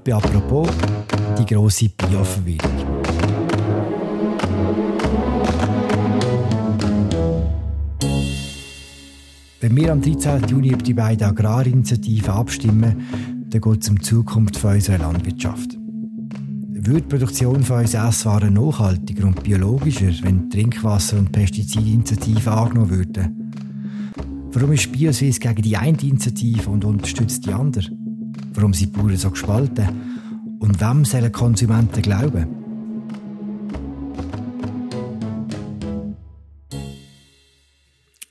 Heute «Apropos» die grosse Bio-Verwirrung. Wenn wir am 13. Juni über die beiden Agrarinitiativen abstimmen, dann geht es um die Zukunft unserer Landwirtschaft. Wird die Produktion von unseren Esswaren nachhaltiger und biologischer, wenn Trinkwasser- und Pestizidinitiativen angenommen würden? Warum ist BioSwiss gegen die eine Initiative und unterstützt die andere? Warum sind die Bauern so gespalten? Und wem sollen Konsumenten glauben?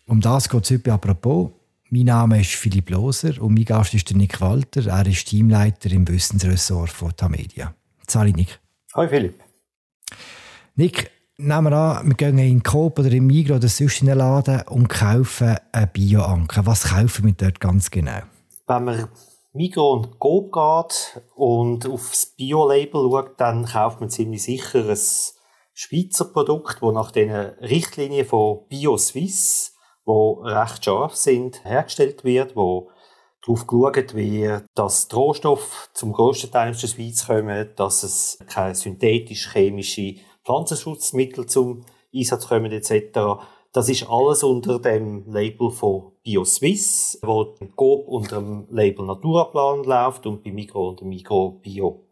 Um das geht es heute apropos. Mein Name ist Philipp Loser und mein Gast ist Nick Walter. Er ist Teamleiter im Wissensressort von Tamedia. Sali Nick. Hi Philipp. Nick, nehmen wir an, wir gehen in den Coop oder im Migros oder sonst in den Laden und kaufen einen Bio-Anker. Was kaufen wir dort ganz genau? Wenn man Migros und Coop geht und aufs Bio-Label schaut, dann kauft man ziemlich sicher ein Schweizer Produkt, das nach den Richtlinien von BioSwiss, wo recht scharf sind, hergestellt wird, wo darauf geschaut wird, dass die Rohstoffe zum grössten Teil aus der Schweiz kommen, dass es keine synthetisch-chemische Pflanzenschutzmittel zum Einsatz kommen etc. Das ist alles unter dem Label von BioSwiss, wo Coop unter dem Label Naturaplan läuft und bei Migro unter Migro Bio.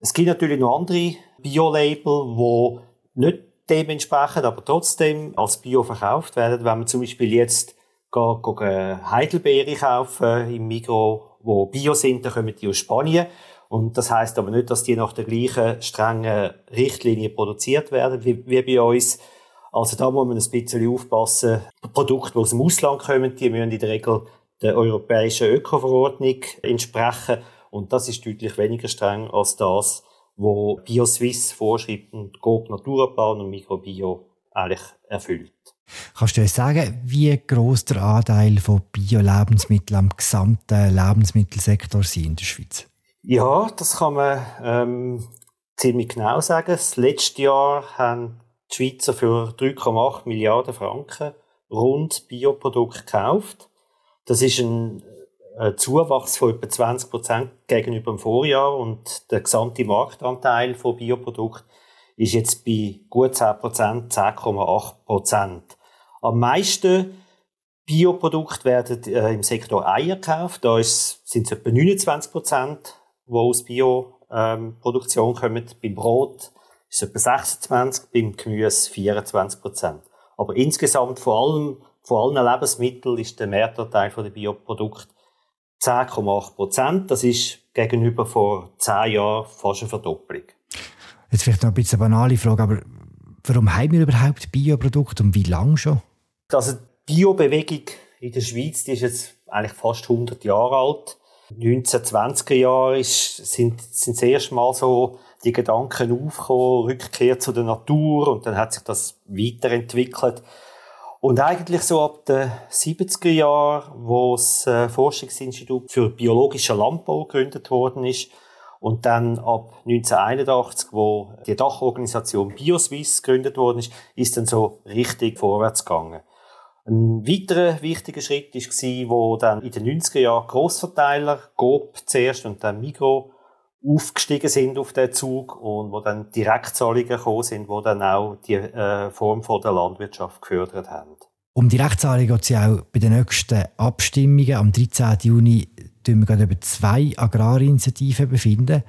Es gibt natürlich noch andere Bio-Label, die nicht dementsprechend, aber trotzdem als Bio verkauft werden. Wenn man zum Beispiel jetzt Heidelbeere kaufen im Migro, wo Bio sind, dann kommen die aus Spanien. Und das heißt aber nicht, dass die nach der gleichen strengen Richtlinie produziert werden wie bei uns. Also da muss man ein bisschen aufpassen. Produkte, die aus dem Ausland kommen, die müssen in der Regel der europäischen Öko-Verordnung entsprechen. Und das ist deutlich weniger streng als das, wo BioSwiss vorschreibt und Coop Naturaplan und Microbio eigentlich erfüllt. Kannst du uns sagen, wie groß der Anteil von Bio-Lebensmitteln am gesamten Lebensmittelsektor sind in der Schweiz? Ja, das kann man ähm, ziemlich genau sagen. Das letzte Jahr haben die Schweizer für 3,8 Milliarden Franken rund Bioprodukte gekauft. Das ist ein, ein Zuwachs von etwa 20 Prozent gegenüber dem Vorjahr und der gesamte Marktanteil von Bioprodukten ist jetzt bei gut 10 Prozent, 10,8 Prozent. Am meisten Bioprodukte werden äh, im Sektor Eier gekauft. Da sind es etwa 29 Prozent, die aus Bioproduktion ähm, kommen. Beim Brot ist etwa 26, beim Gemüse 24 Prozent. Aber insgesamt vor allem von allen Lebensmitteln ist der Mehrteil der Bioprodukte 10,8 Prozent. Das ist gegenüber vor 10 Jahren fast eine Verdopplung. Jetzt vielleicht noch ein bisschen eine banale Frage, aber warum haben wir überhaupt Bioprodukte und wie lange schon? Also die Biobewegung in der Schweiz die ist jetzt eigentlich fast 100 Jahre alt. 1920er Jahre ist, sind, sind das erste so die Gedanken aufgekommen, Rückkehr zu der Natur und dann hat sich das weiterentwickelt. Und eigentlich so ab den 70er Jahren, wo das äh, Forschungsinstitut für biologischen Landbau gegründet worden ist, und dann ab 1981, wo die Dachorganisation BioSwiss gegründet worden ist, ist dann so richtig vorwärts gegangen. Ein weiterer wichtiger Schritt war, wo dann in den 90er Jahren Grossverteiler, GOP zuerst und dann Migro, aufgestiegen sind auf den Zug und wo dann Direktzahlungen gekommen sind, wo dann auch die äh, Form von der Landwirtschaft gefördert haben. Um Direktzahlungen geht es ja auch bei den nächsten Abstimmungen am 13. Juni wir gerade über zwei Agrarinitiativen befinden.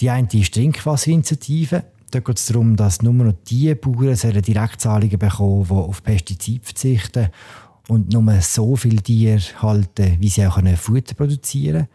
Die eine ist die Trinkwasserinitiative. Da geht es darum, dass nur noch die Bauern Direktzahlungen bekommen, die auf Pestizide verzichten und nur so viele Tiere halten, wie sie auch Futter produzieren können.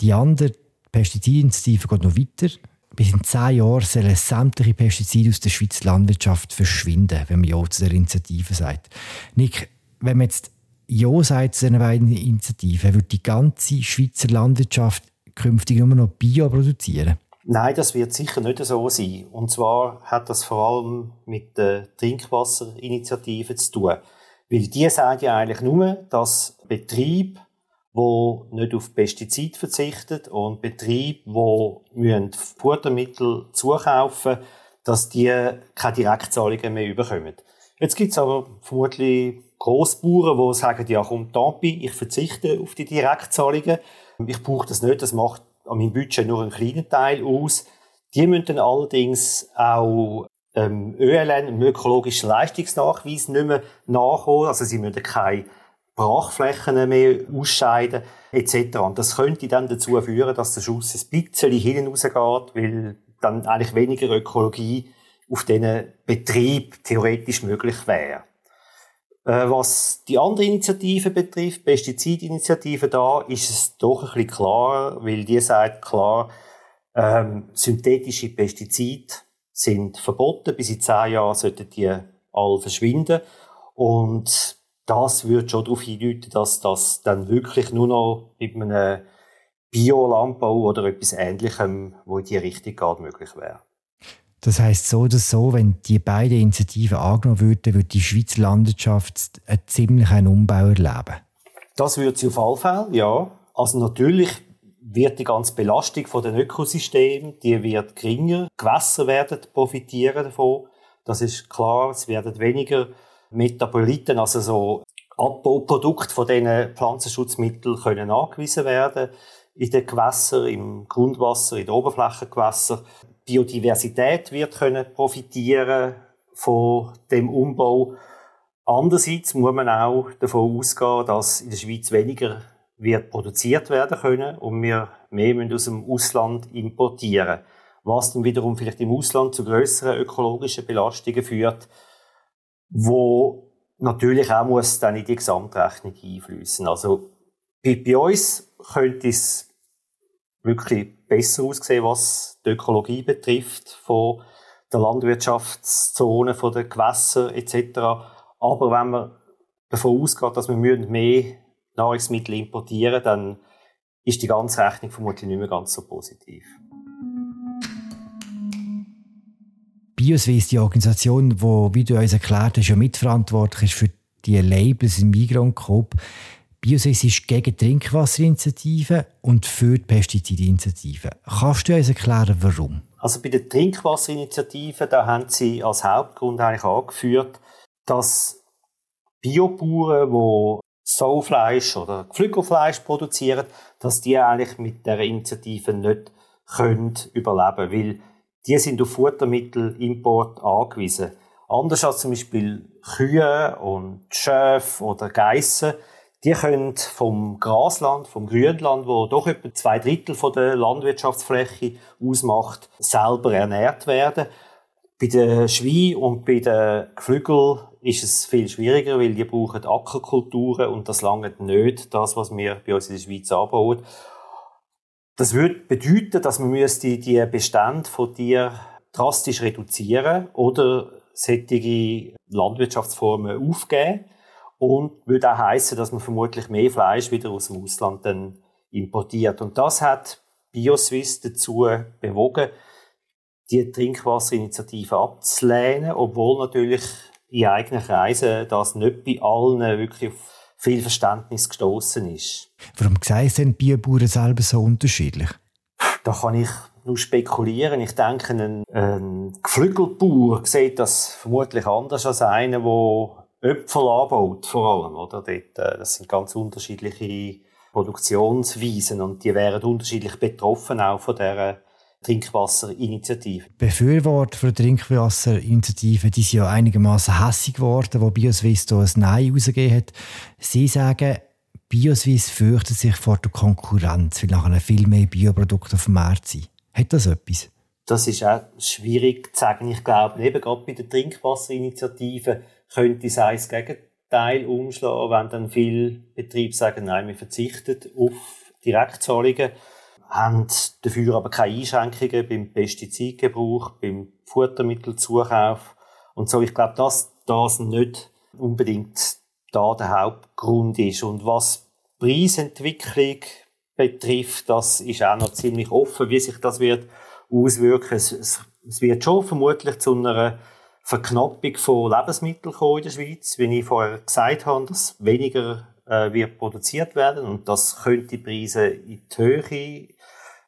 Die andere Pestizidinitiative geht noch weiter. Bis in zehn Jahren sollen sämtliche Pestizide aus der Schweizer Landwirtschaft verschwinden, wenn man ja zu der Initiative sagt. Nick, wenn man jetzt Ja sagt zu diesen beiden Initiativen, wird die ganze Schweizer Landwirtschaft künftig nur noch Bio produzieren? Nein, das wird sicher nicht so sein. Und zwar hat das vor allem mit der Trinkwasserinitiative zu tun. Weil die sagen ja eigentlich nur, dass Betriebe, die nicht auf Pestizid verzichten und Betriebe, die Futtermittel zukaufen müssen, dass die keine Direktzahlungen mehr bekommen. Jetzt gibt es aber vermutlich Grossbauern, die sagen, ja komm, Tampi, ich verzichte auf die Direktzahlungen. Ich brauche das nicht, das macht an meinem Budget nur einen kleinen Teil aus. Die müssen dann allerdings auch ähm, ÖLN, einen ökologischen Leistungsnachweis, nicht mehr nachholen. Also sie müssen keine Brachflächen mehr ausscheiden, etc. Und das könnte dann dazu führen, dass der Schuss ein bisschen hinten rausgeht, weil dann eigentlich weniger Ökologie auf diesen Betrieb theoretisch möglich wäre. Äh, was die andere Initiative betrifft, Pestizidinitiative da, ist es doch ein bisschen klarer, weil die sagt klar, ähm, synthetische Pestizide sind verboten. Bis in zehn Jahren sollten die alle verschwinden. Und das würde schon darauf hindeuten, dass das dann wirklich nur noch mit einem Biolandbau oder etwas Ähnlichem, wo in die Richtung geht, möglich wäre. Das heißt so oder so, wenn die beiden Initiativen angenommen würden, würde die Schweizer Landwirtschaft einen ziemlichen Umbau erleben. Das würde sie auf alle Fälle, ja. Also natürlich wird die ganze Belastung von den Ökosystemen, die wird geringer. Gewässer werden profitieren davon. Das ist klar. Es werden weniger Metaboliten, also so Abbauprodukte von diesen Pflanzenschutzmitteln können angewiesen werden in den Gewässern, im Grundwasser, in den Oberflächengewässern. Biodiversität wird können profitieren von dem Umbau. Andererseits muss man auch davon ausgehen, dass in der Schweiz weniger wird produziert werden können und wir mehr aus dem Ausland importieren, was dann wiederum vielleicht im Ausland zu größeren ökologischen Belastungen führt, wo natürlich auch muss dann in die Gesamtrechnung einfließen. Also bei, bei uns könnte es wirklich besser aussehen, was die Ökologie betrifft, von der Landwirtschaftszone, von den Gewässern etc. Aber wenn man davon ausgeht, dass wir mehr Nahrungsmittel importieren, dann ist die ganze Rechnung vermutlich nicht mehr ganz so positiv. Bioswiss, die Organisation, die, wie du uns erklärt hast, ja mitverantwortlich ist für die Labels im Migros Coop. Bioswiss ist gegen Trinkwasserinitiativen und für die Pestizidinitiative. Kannst du uns erklären, warum? Also bei der Trinkwasserinitiative, da haben sie als Hauptgrund eigentlich angeführt, dass Biobauern, die Soufleisch oder Geflügelfleisch produzieren, dass die eigentlich mit der Initiative nicht können überleben, weil die sind auf Futtermittelimport angewiesen. Anders als zum Beispiel Kühe und Schäfe oder Geissen, die können vom Grasland, vom Grünland, wo doch etwa zwei Drittel von der Landwirtschaftsfläche ausmacht, selber ernährt werden. Bei den Schweinen und bei den Geflügeln ist es viel schwieriger, weil die brauchen Ackerkulturen und das lange nicht, das, was wir bei uns in der Schweiz anbauen. Das würde bedeuten, dass man müsste die Bestände von Tieren drastisch reduzieren oder solche Landwirtschaftsformen aufgeben und würde auch heißen, dass man vermutlich mehr Fleisch wieder aus dem Ausland dann importiert. Und das hat BioSwiss dazu bewogen, die Trinkwasserinitiative abzulehnen, obwohl natürlich in eigenen Kreisen das nicht bei allen wirklich auf viel Verständnis gestoßen ist. Warum sehen denn Biobauern selber so unterschiedlich? Da kann ich nur spekulieren. Ich denke, ein, ein Geflügelbauer sieht das vermutlich anders als einer, der Äpfel anbaut, vor allem. Oder? Dort, äh, das sind ganz unterschiedliche Produktionsweisen und die wären unterschiedlich betroffen auch von dieser Trinkwasserinitiative. Befürworter der Trinkwasserinitiative die sind ja einigermaßen hässig geworden, wo Bioswiss da ein Nein rausgegeben hat. Sie sagen, Bioswiss fürchtet sich vor der Konkurrenz, weil nachher viel mehr Bioprodukte auf dem Markt sind. Hat das etwas? Das ist auch schwierig zu sagen. Ich glaube, eben gerade bei der Trinkwasserinitiative könnte es das Gegenteil umschlagen, wenn dann viele Betriebe sagen, nein, wir verzichten auf Direktzahlungen haben dafür aber keine Einschränkungen beim Pestizidgebrauch, beim Futtermittelzukauf und so. Ich glaube, dass das nicht unbedingt da der Hauptgrund ist. Und was Preisentwicklung betrifft, das ist auch noch ziemlich offen, wie sich das wird auswirken. Es, es wird schon vermutlich zu einer Verknappung von Lebensmitteln in der Schweiz, wie ich vorher gesagt habe, dass weniger äh, wird produziert werden und das könnte die Preise in die Höhe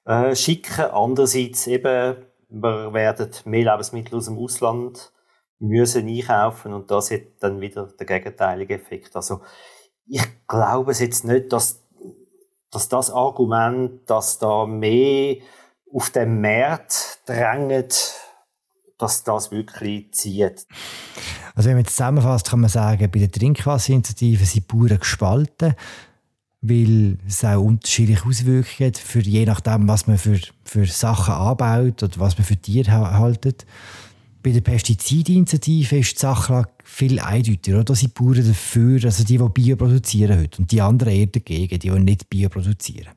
äh, schicken. Andererseits eben, wir werden mehr Lebensmittel aus dem Ausland müssen einkaufen und das hat dann wieder den gegenteilige Effekt. Also ich glaube es jetzt nicht, dass dass das Argument, dass da mehr auf dem Markt drängt, dass das wirklich zieht. Also wenn man jetzt zusammenfasst, kann man sagen, bei der Trinkwasserinitiative sind die Bauern gespalten, weil es auch unterschiedliche Auswirkungen hat, für je nachdem, was man für, für Sachen anbaut oder was man für Tiere haltet. Bei der Pestizidinitiative ist die Sache viel eindeutiger. Da sind die Bauern dafür, also die, die Bio produzieren heute, und die anderen eher dagegen, die, die nicht Bio produzieren.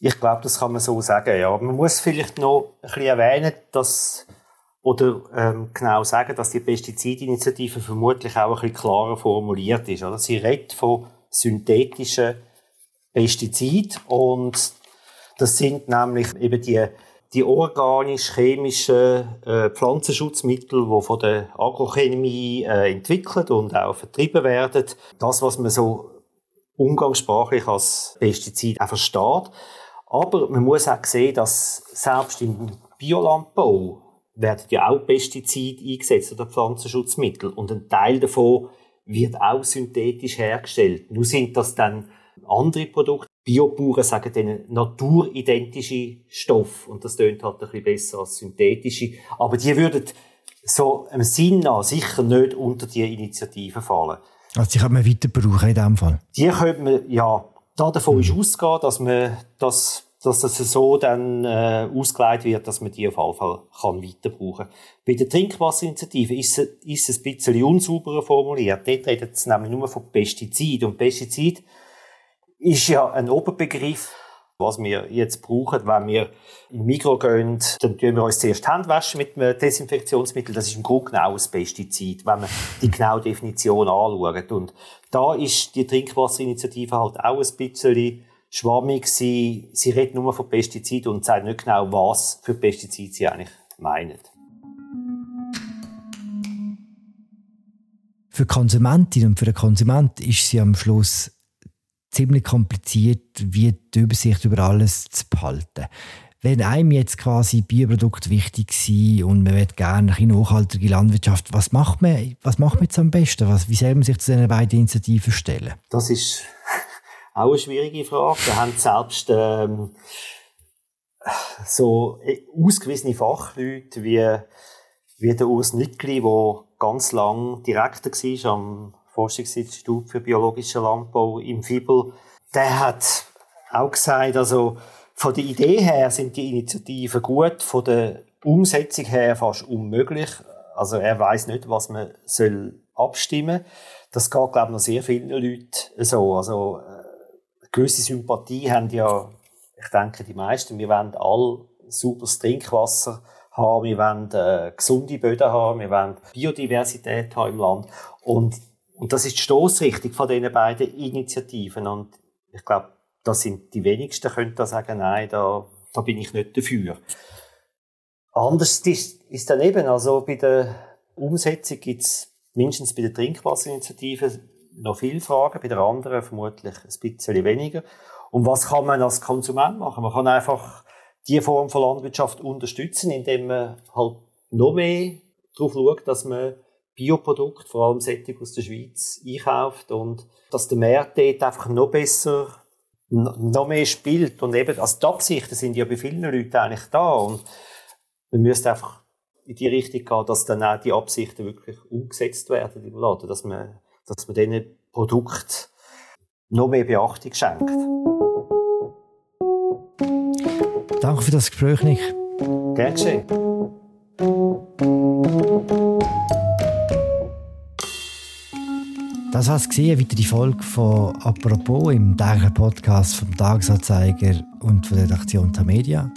Ich glaube, das kann man so sagen, ja. Man muss vielleicht noch ein bisschen erwähnen, dass oder ähm, genau sagen, dass die Pestizidinitiative vermutlich auch ein bisschen klarer formuliert ist. Oder? Sie redet von synthetischen Pestiziden und das sind nämlich eben die, die organisch-chemischen äh, Pflanzenschutzmittel, die von der Agrochemie äh, entwickelt und auch vertrieben werden. Das, was man so umgangssprachlich als Pestizid auch versteht. Aber man muss auch sehen, dass selbst im Biolandbau werden ja auch Pestizide eingesetzt oder Pflanzenschutzmittel und ein Teil davon wird auch synthetisch hergestellt. Nur sind das dann andere Produkte. Biobauern sagen denen naturidentische Stoffe und das tönt halt ein bisschen besser als synthetische. Aber die würden so im Sinn nach sicher nicht unter die Initiative fallen. Also die könnte man weiter brauchen in diesem Fall? Die könnte man, ja, davon mhm. ist auszugehen, dass man das dass das so dann äh, ausgeleitet wird, dass man die auf jeden Fall kann weiter brauchen kann. Bei der Trinkwasserinitiative ist es, ist es ein bisschen unsauberer formuliert. Dort redet es nämlich nur von Pestizid. Und Pestizid ist ja ein Oberbegriff, was wir jetzt brauchen, wenn wir in Mikro gehen, dann tun wir uns zuerst Hände waschen mit einem Desinfektionsmittel. Das ist im Grunde genau ein Pestizid, wenn man die genaue Definition anschaut. Und da ist die Trinkwasserinitiative halt auch ein bisschen schwammig. Sie, sie redet nur von Pestiziden und sagt nicht genau, was für Pestizide sie eigentlich meinen. Für Konsumentin und für den Konsument ist sie am Schluss ziemlich kompliziert, wie die Übersicht über alles zu behalten. Wenn einem jetzt quasi Bioprodukt wichtig sind und man will gerne eine nachhaltige Landwirtschaft, was macht man, was macht man jetzt am besten? Was, wie soll man sich zu diesen beiden Initiativen stellen? Das ist auch eine schwierige Frage. Wir haben selbst ähm, so ausgewiesene Fachleute wie, wie der Urs Nückli, der ganz lang Direktor war am Forschungsinstitut für biologischen Landbau im Fibel. Der hat auch gesagt, also von der Idee her sind die Initiativen gut, von der Umsetzung her fast unmöglich. Also er weiß nicht, was man soll abstimmen. Das geht glaube ich noch sehr vielen Leuten so. Also gewisse Sympathie haben ja, ich denke, die meisten. Wir wollen all sauberes Trinkwasser haben, wir wollen äh, gesunde Böden haben, wir wollen Biodiversität haben im Land. Und, und das ist die Stoßrichtung von diesen beiden Initiativen. Und ich glaube, das sind die wenigsten, können da sagen, nein, da, da bin ich nicht dafür. Anders ist, ist dann eben, also bei der Umsetzung gibt es mindestens bei der Trinkwasserinitiative noch viele Fragen, bei der anderen vermutlich ein bisschen weniger. Und was kann man als Konsument machen? Man kann einfach die Form von Landwirtschaft unterstützen, indem man halt noch mehr darauf schaut, dass man Bioprodukte, vor allem Sättig aus der Schweiz, einkauft und dass der Markt dort einfach noch besser, noch mehr spielt. Und eben, also die Absichten sind ja bei vielen Leuten eigentlich da und man müsste einfach in die Richtung gehen, dass dann auch die Absichten wirklich umgesetzt werden im Laden, dass man dass man diesen Produkt noch mehr Beachtung schenkt. Danke für das Gespräch, Nick. Gerne schön. Das war es eine weitere Folge von «Apropos» im täglichen Podcast vom Tagesanzeiger und von der Redaktion der Media.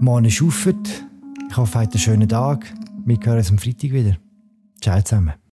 Morgen ist Auffahrt. Ich hoffe, ihr habt einen schönen Tag. Wir hören uns am Freitag wieder. Ciao zusammen.